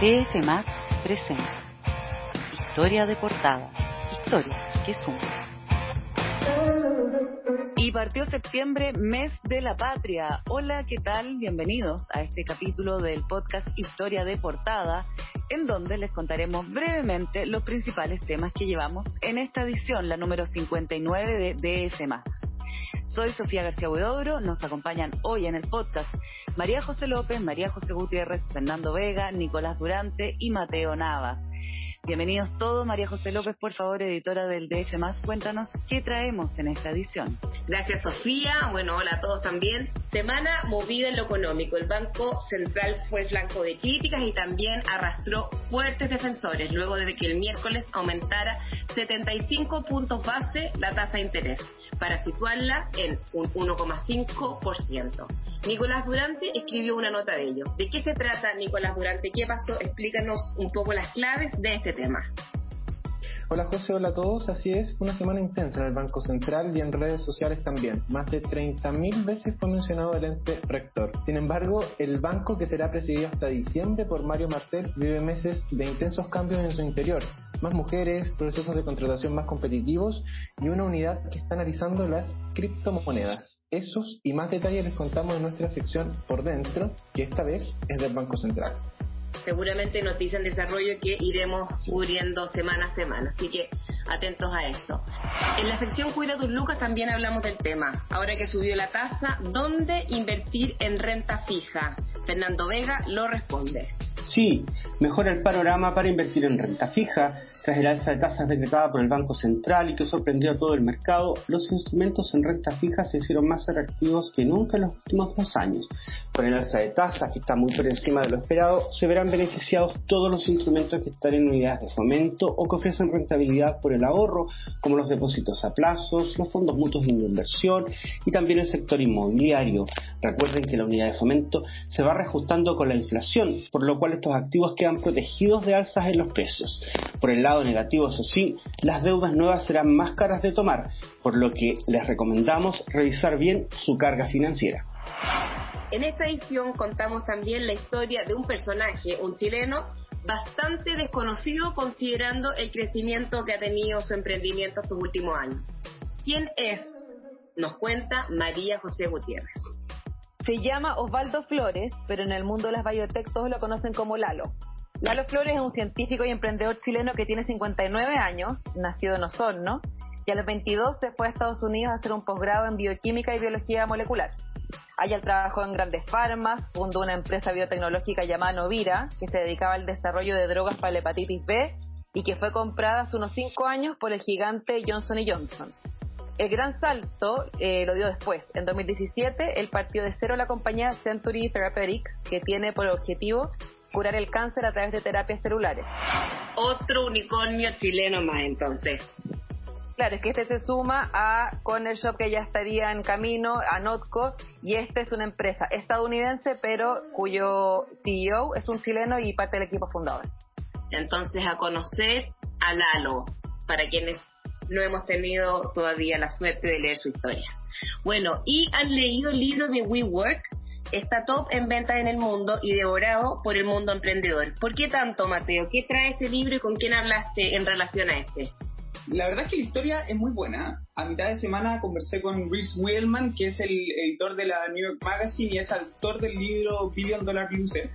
TF Más presenta Historia de portada. Historia que suma. Y partió septiembre, mes de la patria. Hola, ¿qué tal? Bienvenidos a este capítulo del podcast Historia de portada, en donde les contaremos brevemente los principales temas que llevamos en esta edición, la número 59 de DF soy Sofía García Huidobro, nos acompañan hoy en el podcast María José López, María José Gutiérrez, Fernando Vega, Nicolás Durante y Mateo Navas. Bienvenidos todos. María José López, por favor, editora del DF cuéntanos qué traemos en esta edición. Gracias, Sofía. Bueno, hola a todos también. Semana movida en lo económico. El Banco Central fue flanco de críticas y también arrastró fuertes defensores luego de que el miércoles aumentara 75 puntos base la tasa de interés para situarla en un 1,5%. Nicolás Durante escribió una nota de ello. ¿De qué se trata, Nicolás Durante? ¿Qué pasó? Explícanos un poco las claves de este Hola José, hola a todos. Así es, una semana intensa en el Banco Central y en redes sociales también. Más de 30.000 veces fue mencionado el ente rector. Sin embargo, el banco que será presidido hasta diciembre por Mario Martel vive meses de intensos cambios en su interior. Más mujeres, procesos de contratación más competitivos y una unidad que está analizando las criptomonedas. Esos y más detalles les contamos en nuestra sección por dentro, que esta vez es del Banco Central seguramente noticia en desarrollo que iremos cubriendo semana a semana. Así que atentos a eso. En la sección Cuida tus lucas también hablamos del tema. Ahora que subió la tasa, ¿dónde invertir en renta fija? Fernando Vega lo responde. Sí, mejora el panorama para invertir en renta fija tras el alza de tasas decretada por el Banco Central y que sorprendió a todo el mercado, los instrumentos en renta fija se hicieron más atractivos que nunca en los últimos dos años. Con el alza de tasas, que está muy por encima de lo esperado, se verán beneficiados todos los instrumentos que están en unidades de fomento o que ofrecen rentabilidad por el ahorro, como los depósitos a plazos, los fondos mutuos de inversión y también el sector inmobiliario. Recuerden que la unidad de fomento se va reajustando con la inflación, por lo cual estos activos quedan protegidos de alzas en los precios. Por el lado negativo, eso sí, las deudas nuevas serán más caras de tomar, por lo que les recomendamos revisar bien su carga financiera. En esta edición contamos también la historia de un personaje, un chileno, bastante desconocido considerando el crecimiento que ha tenido su emprendimiento estos últimos años. ¿Quién es? Nos cuenta María José Gutiérrez. Se llama Osvaldo Flores, pero en el mundo de las biotech todos lo conocen como Lalo. Lalo Flores es un científico y emprendedor chileno que tiene 59 años, nacido en Osorno, y a los 22 se fue a Estados Unidos a hacer un posgrado en bioquímica y biología molecular. Allá trabajó en grandes farmas, fundó una empresa biotecnológica llamada Novira, que se dedicaba al desarrollo de drogas para la hepatitis B y que fue comprada hace unos 5 años por el gigante Johnson Johnson. El gran salto eh, lo dio después. En 2017, él partió de cero la compañía Century Therapeutics, que tiene por objetivo curar el cáncer a través de terapias celulares. Otro unicornio chileno más entonces. Claro, es que este se suma a Corner Shop que ya estaría en camino, a Notco, y esta es una empresa estadounidense, pero cuyo CEO es un chileno y parte del equipo fundador. Entonces, a conocer a Lalo, para quienes no hemos tenido todavía la suerte de leer su historia. Bueno, ¿y han leído el libro de WeWork? Está top en ventas en el mundo y devorado por el mundo emprendedor. ¿Por qué tanto, Mateo? ¿Qué trae este libro y con quién hablaste en relación a este? La verdad es que la historia es muy buena. A mitad de semana conversé con Rhys Wheelman, que es el editor de la New York Magazine y es autor del libro Billion Dollar Loser,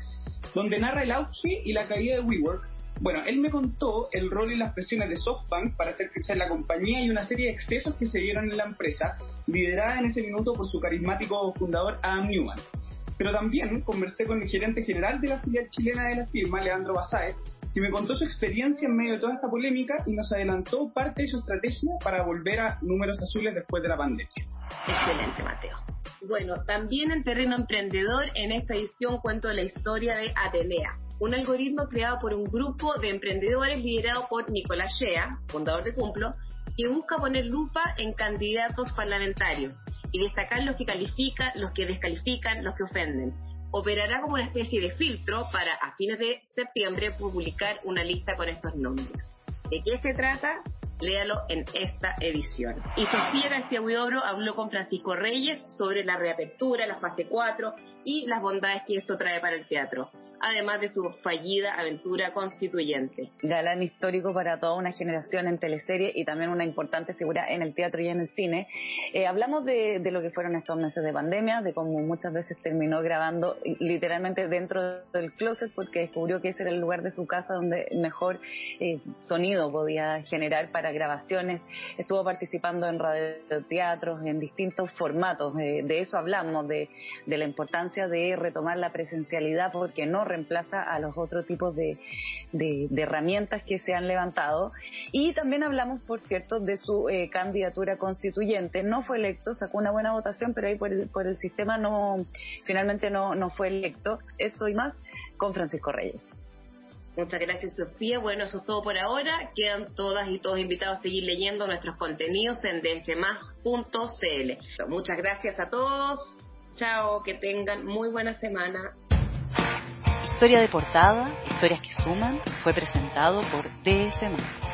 donde narra el auge y la caída de WeWork. Bueno, él me contó el rol y las presiones de SoftBank para hacer crecer la compañía y una serie de excesos que se dieron en la empresa, liderada en ese minuto por su carismático fundador Adam Newman. Pero también conversé con el gerente general de la filial chilena de la firma, Leandro Basáez, que me contó su experiencia en medio de toda esta polémica y nos adelantó parte de su estrategia para volver a números azules después de la pandemia. Excelente, Mateo. Bueno, también en terreno emprendedor, en esta edición cuento la historia de Atenea, un algoritmo creado por un grupo de emprendedores liderado por Nicolás Shea, fundador de Cumplo, que busca poner lupa en candidatos parlamentarios y destacar los que califican, los que descalifican, los que ofenden. Operará como una especie de filtro para a fines de septiembre publicar una lista con estos nombres. ¿De qué se trata? Léalo en esta edición. Y Sofía García Huidobro habló con Francisco Reyes sobre la reapertura, la fase 4 y las bondades que esto trae para el teatro. además de su fallida aventura constituyente. Galán histórico para toda una generación en teleserie y también una importante figura en el teatro y en el cine. Eh, hablamos de, lo que fueron estos meses de pandemia, de cómo muchas veces terminó grabando literalmente dentro del closet porque descubrió que ese era el lugar de su casa donde mejor eh, sonido podía generar para grabaciones. Estuvo participando en radioteatros, en distintos formatos. Eh, de eso hablamos, de, de la importancia de retomar la presencialidad porque no reemplaza a los otros tipos de, de, herramientas que se han levantado. Y también hablamos, por cierto, de su eh, candidatura constituyente. No fue electo, sacó una buena votación, pero ahí por el, por el sistema no, finalmente no, no fue electo. Eso y más con Francisco Reyes. Muchas gracias, Sofía. Bueno, eso es todo por ahora. Quedan todas y todos invitados a seguir leyendo nuestros contenidos en dsmas.cl. Muchas gracias a todos. Chao, que tengan muy buena semana. Historia de portada, historias que suman, fue presentado por DS.